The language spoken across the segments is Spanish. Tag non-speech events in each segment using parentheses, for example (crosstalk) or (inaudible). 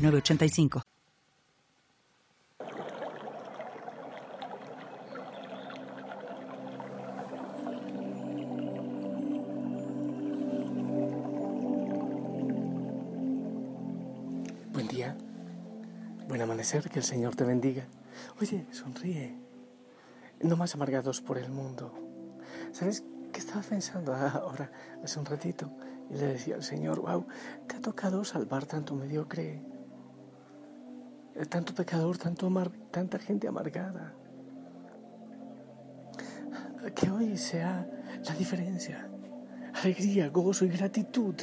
985. Buen día, buen amanecer, que el Señor te bendiga. Oye, sonríe, no más amargados por el mundo. ¿Sabes qué estaba pensando (laughs) ahora, hace un ratito? Y le decía al Señor, wow, te ha tocado salvar tanto mediocre tanto pecador, tanto tanta gente amargada. Que hoy sea la diferencia. Alegría, gozo y gratitud.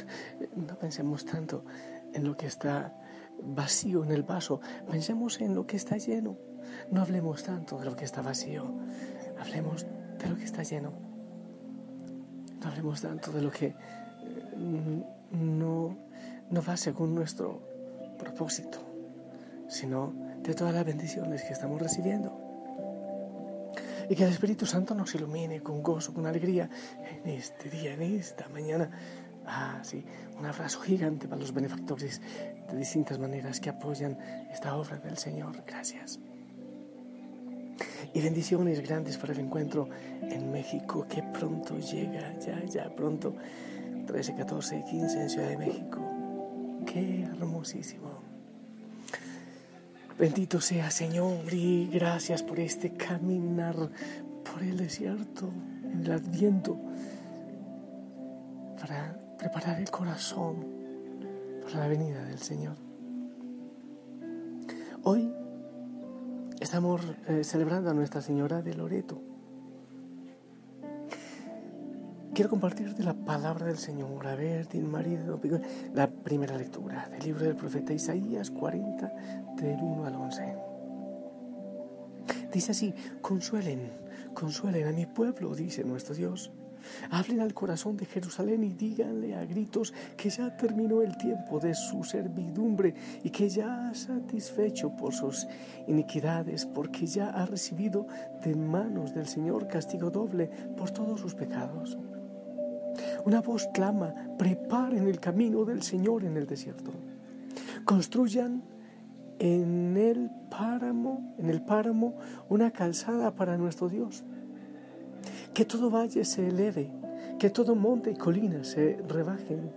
No pensemos tanto en lo que está vacío en el vaso, pensemos en lo que está lleno. No hablemos tanto de lo que está vacío, hablemos de lo que está lleno. No hablemos tanto de lo que eh, no, no va según nuestro propósito sino de todas las bendiciones que estamos recibiendo. Y que el Espíritu Santo nos ilumine con gozo, con alegría en este día, en esta mañana. Ah, sí, un abrazo gigante para los benefactores de distintas maneras que apoyan esta obra del Señor. Gracias. Y bendiciones grandes para el encuentro en México que pronto llega, ya, ya, pronto. 13, 14 y 15 en Ciudad de México. Qué hermosísimo. Bendito sea Señor y gracias por este caminar por el desierto, en el adviento, para preparar el corazón para la venida del Señor. Hoy estamos eh, celebrando a Nuestra Señora de Loreto. Quiero compartirte la palabra del Señor. A ver, din marido, la primera lectura del libro del profeta Isaías 40, del 1 al 11. Dice así, consuelen, consuelen a mi pueblo, dice nuestro Dios. Hablen al corazón de Jerusalén y díganle a gritos que ya terminó el tiempo de su servidumbre y que ya ha satisfecho por sus iniquidades, porque ya ha recibido de manos del Señor castigo doble por todos sus pecados. Una voz clama, preparen el camino del Señor en el desierto. Construyan en el páramo, en el páramo, una calzada para nuestro Dios. Que todo valle se eleve, que todo monte y colina se rebajen,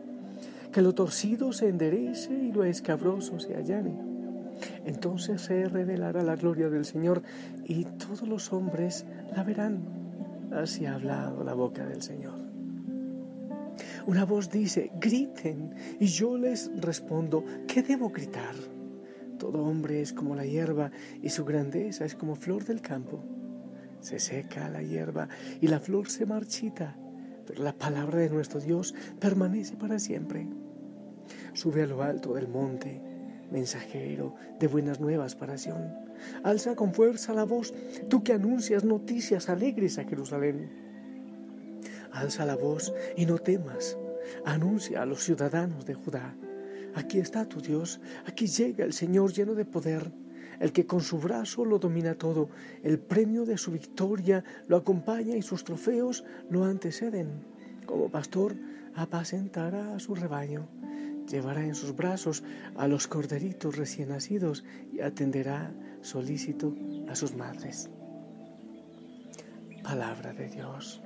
que lo torcido se enderece y lo escabroso se allane. Entonces se revelará la gloria del Señor y todos los hombres la verán. Así ha hablado la boca del Señor. Una voz dice, griten, y yo les respondo, ¿qué debo gritar? Todo hombre es como la hierba y su grandeza es como flor del campo. Se seca la hierba y la flor se marchita, pero la palabra de nuestro Dios permanece para siempre. Sube a lo alto del monte, mensajero de buenas nuevas para Sion. Alza con fuerza la voz, tú que anuncias noticias alegres a Jerusalén Alza la voz y no temas. Anuncia a los ciudadanos de Judá. Aquí está tu Dios, aquí llega el Señor lleno de poder, el que con su brazo lo domina todo, el premio de su victoria lo acompaña y sus trofeos lo anteceden. Como pastor apacentará a su rebaño, llevará en sus brazos a los corderitos recién nacidos y atenderá solícito a sus madres. Palabra de Dios.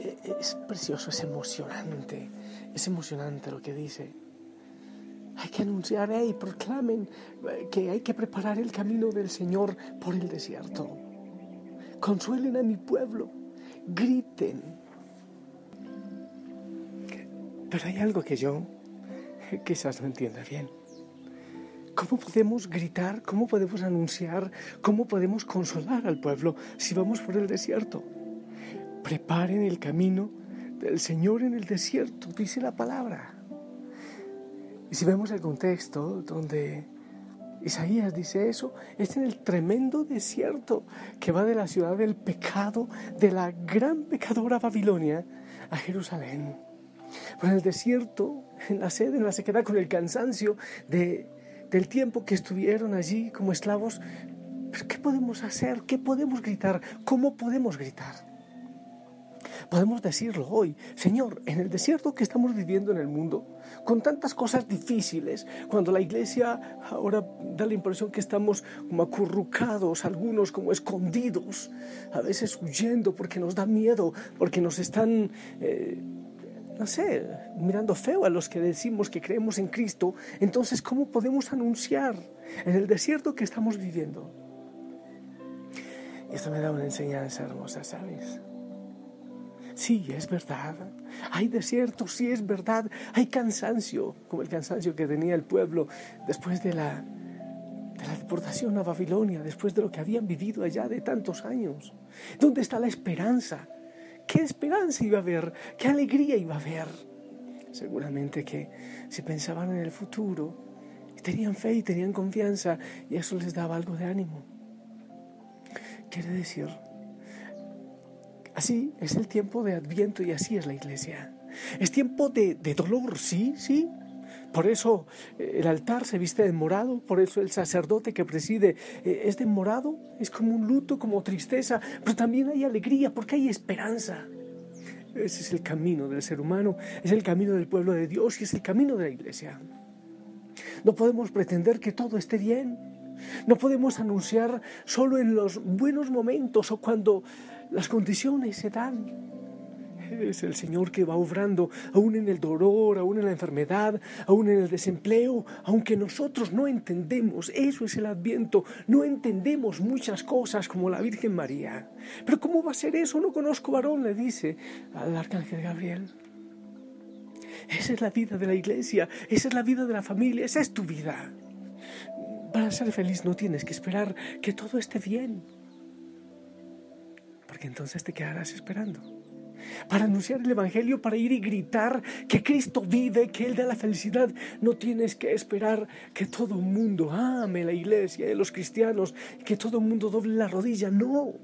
Es precioso, es emocionante, es emocionante lo que dice. Hay que anunciar, y proclamen eh, que hay que preparar el camino del Señor por el desierto. Consuelen a mi pueblo, griten. Pero hay algo que yo quizás no entienda bien. ¿Cómo podemos gritar? ¿Cómo podemos anunciar? ¿Cómo podemos consolar al pueblo si vamos por el desierto? Preparen el camino del Señor en el desierto, dice la palabra. Y si vemos el contexto donde Isaías dice eso, es en el tremendo desierto que va de la ciudad del pecado, de la gran pecadora Babilonia, a Jerusalén. Por el desierto, en la sed, en la sequedad, con el cansancio de, del tiempo que estuvieron allí como esclavos, ¿qué podemos hacer? ¿Qué podemos gritar? ¿Cómo podemos gritar? Podemos decirlo hoy, Señor, en el desierto que estamos viviendo en el mundo, con tantas cosas difíciles, cuando la iglesia ahora da la impresión que estamos como acurrucados, algunos como escondidos, a veces huyendo porque nos da miedo, porque nos están... Eh, no sé, mirando feo a los que decimos que creemos en Cristo, entonces ¿cómo podemos anunciar en el desierto que estamos viviendo? Y esto me da una enseñanza hermosa, ¿sabes? Sí, es verdad. Hay desierto, sí es verdad. Hay cansancio, como el cansancio que tenía el pueblo después de la, de la deportación a Babilonia, después de lo que habían vivido allá de tantos años. ¿Dónde está la esperanza? ¿Qué esperanza iba a haber? ¿Qué alegría iba a haber? Seguramente que si pensaban en el futuro, tenían fe y tenían confianza, y eso les daba algo de ánimo. Quiere decir Así es el tiempo de Adviento y así es la iglesia. Es tiempo de, dolor, sí, sí. Por eso eh, el altar se viste de morado, por eso el sacerdote que preside eh, es de morado, es como un luto, como tristeza, pero también hay alegría porque hay esperanza. Ese es el camino del ser humano, es el camino del pueblo de Dios y es el camino de la iglesia. No podemos pretender que todo esté bien. No podemos anunciar solo en los buenos momentos o cuando las condiciones se dan. Es el Señor que va obrando aún en el dolor, aún en la enfermedad, aún en el desempleo, aunque nosotros no entendemos, eso es el adviento, no entendemos muchas cosas como la Virgen María. Pero ¿cómo va a ser eso? No conozco varón, le dice al arcángel Gabriel. Esa es la vida de la iglesia, esa es la vida de la familia, esa es tu vida. Para ser feliz no tienes que esperar que todo esté bien entonces te quedarás esperando. Para anunciar el Evangelio, para ir y gritar que Cristo vive, que Él da la felicidad, no tienes que esperar que todo el mundo ame la iglesia los cristianos, que todo el mundo doble la rodilla, no.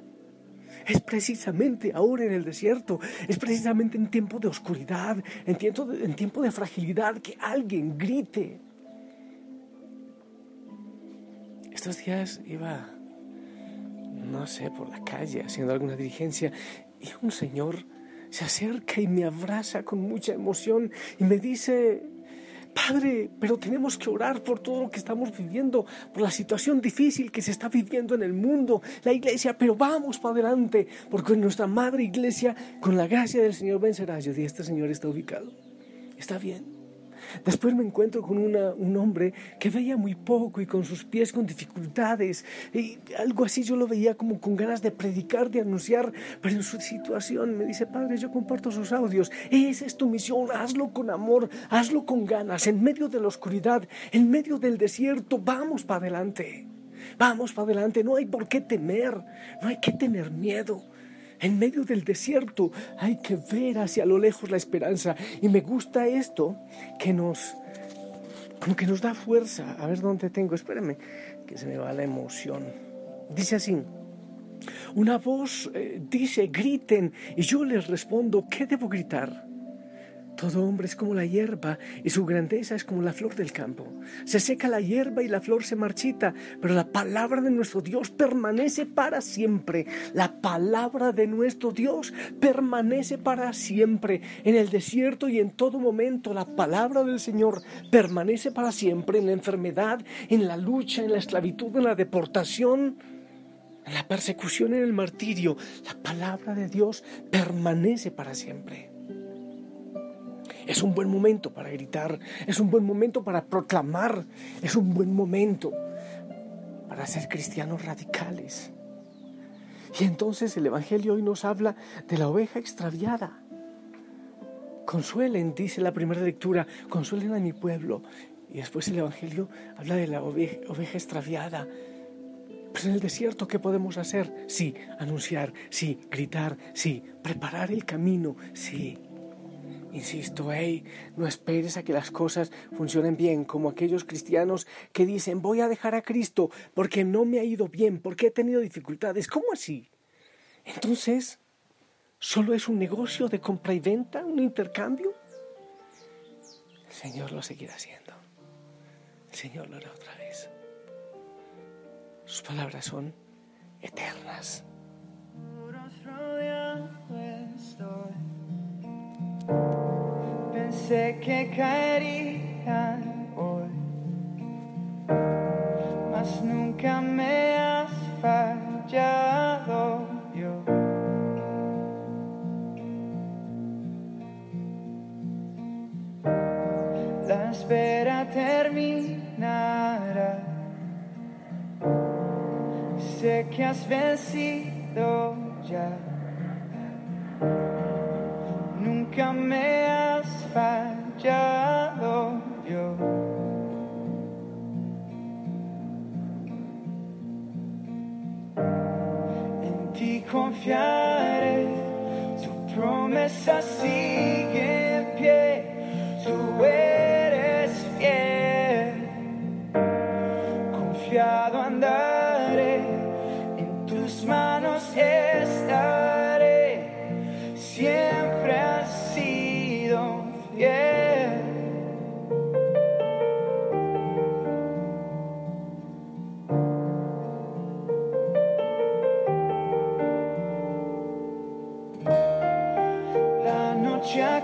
Es precisamente ahora en el desierto, es precisamente en tiempo de oscuridad, en tiempo de, en tiempo de fragilidad, que alguien grite. Estos días iba no sé, por la calle haciendo alguna diligencia y un señor se acerca y me abraza con mucha emoción y me dice, Padre, pero tenemos que orar por todo lo que estamos viviendo, por la situación difícil que se está viviendo en el mundo, la iglesia, pero vamos para adelante, porque nuestra madre iglesia, con la gracia del Señor, vencerá. Yo dije, este Señor está ubicado, está bien. Después me encuentro con un hombre que veía muy poco y con sus pies con dificultades. Y algo así yo lo veía como con ganas de predicar, de anunciar, pero en su situación me dice, Padre, yo comparto sus audios. Esa es tu misión, hazlo con amor, hazlo con ganas, en medio de la oscuridad, en medio del desierto, vamos para adelante. Vamos para adelante, no hay por qué temer, no hay que tener miedo. En medio del desierto hay que ver hacia lo lejos la esperanza. Y me gusta esto que nos, que nos da fuerza. A ver dónde tengo, espérame, que se me va la emoción. Dice así, una voz eh, dice, griten, y yo les respondo, ¿qué debo gritar? Todo hombre es como la hierba y su grandeza es como la flor del campo. Se seca la hierba y la flor se marchita, pero la palabra de nuestro Dios permanece para siempre. La palabra de nuestro Dios permanece para siempre. En el desierto y en todo momento la palabra del Señor permanece para siempre. En la enfermedad, en la lucha, en la esclavitud, en la deportación, en la persecución, en el martirio. La palabra de Dios permanece para siempre. Es un buen momento para gritar, es un buen momento para proclamar, es un buen momento para ser cristianos radicales. Y entonces el Evangelio hoy nos habla de la oveja extraviada. Consuelen, dice la primera lectura, consuelen a mi pueblo. Y después el Evangelio habla de la oveja, extraviada. Pero en el desierto, ¿qué podemos hacer? Sí, anunciar, sí, gritar, sí, preparar el camino, sí. Insisto, hey, no esperes a que las cosas funcionen bien, como aquellos cristianos que dicen voy a dejar a Cristo porque no me ha ido bien, porque he tenido dificultades. ¿Cómo así? Entonces, ¿solo es un negocio de compra y venta, un intercambio? El Señor lo seguirá haciendo. El Señor lo hará otra vez. Sus palabras son eternas. Pensé que caerían hoy, mas nunca me has fallado yo. La espera terminará. Sé que has vencido ya.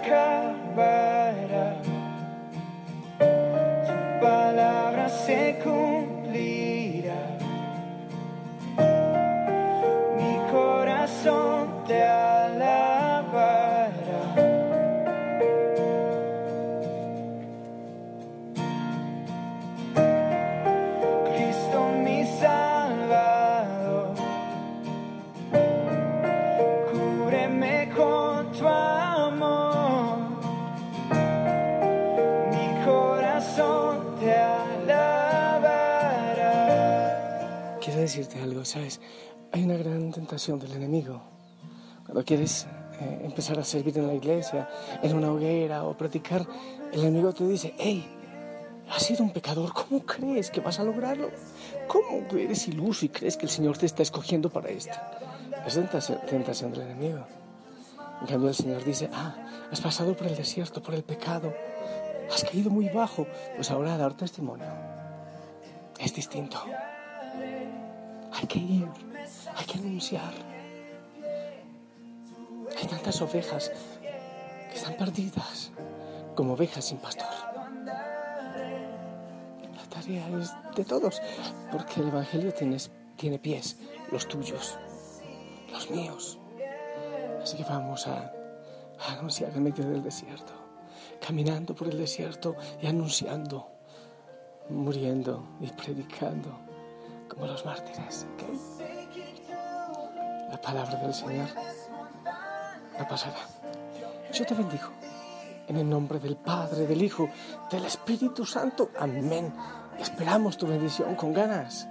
Noche ¿sabes? Hay una gran tentación del enemigo. Cuando quieres eh, empezar a servir en la iglesia, en una hoguera o predicar, el enemigo te dice, hey, has sido un pecador, ¿cómo crees que vas a lograrlo? ¿Cómo eres iluso y crees que el Señor te está escogiendo para esto? Es tentación, tentación del enemigo. En cambio el Señor dice, ah, has pasado por el desierto, por el pecado, has caído muy bajo, pues ahora a dar testimonio. Es distinto. Hay que ir, hay que anunciar. Hay tantas ovejas que están perdidas como ovejas sin pastor. La tarea es de todos, porque el Evangelio tiene, tiene pies, los tuyos, los míos. Así que vamos a, anunciar en medio del desierto, caminando por el desierto y anunciando, muriendo y predicando como los mártires. ¿ok? La palabra del Señor no pasará. Yo te bendigo. En el nombre del Padre, del Hijo, del Espíritu Santo. Amén. Esperamos tu bendición con ganas.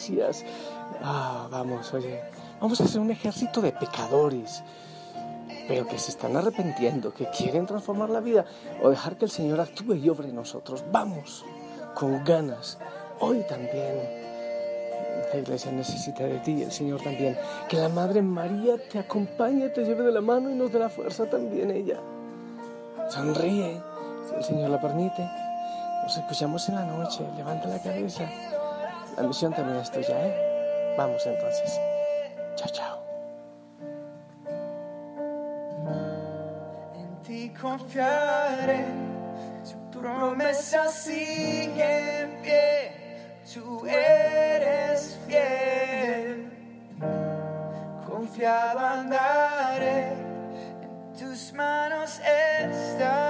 Gracias. Ah, vamos, oye, vamos a hacer un ejército de pecadores, pero que se están arrepintiendo, que quieren transformar la vida o dejar que el Señor actúe y obre en nosotros. Vamos, con ganas. Hoy también. La iglesia necesita de ti el Señor también. Que la Madre María te acompañe, te lleve de la mano y nos dé la fuerza también ella. Sonríe, si el Señor lo permite. Nos escuchamos en la noche. Levanta la cabeza. La misión también es tuya, ¿eh? Vamos entonces. Chao, chao. En ti confiaré, tu promesa sigue en pie, tú eres fiel. Confiado andaré, en tus manos estaré,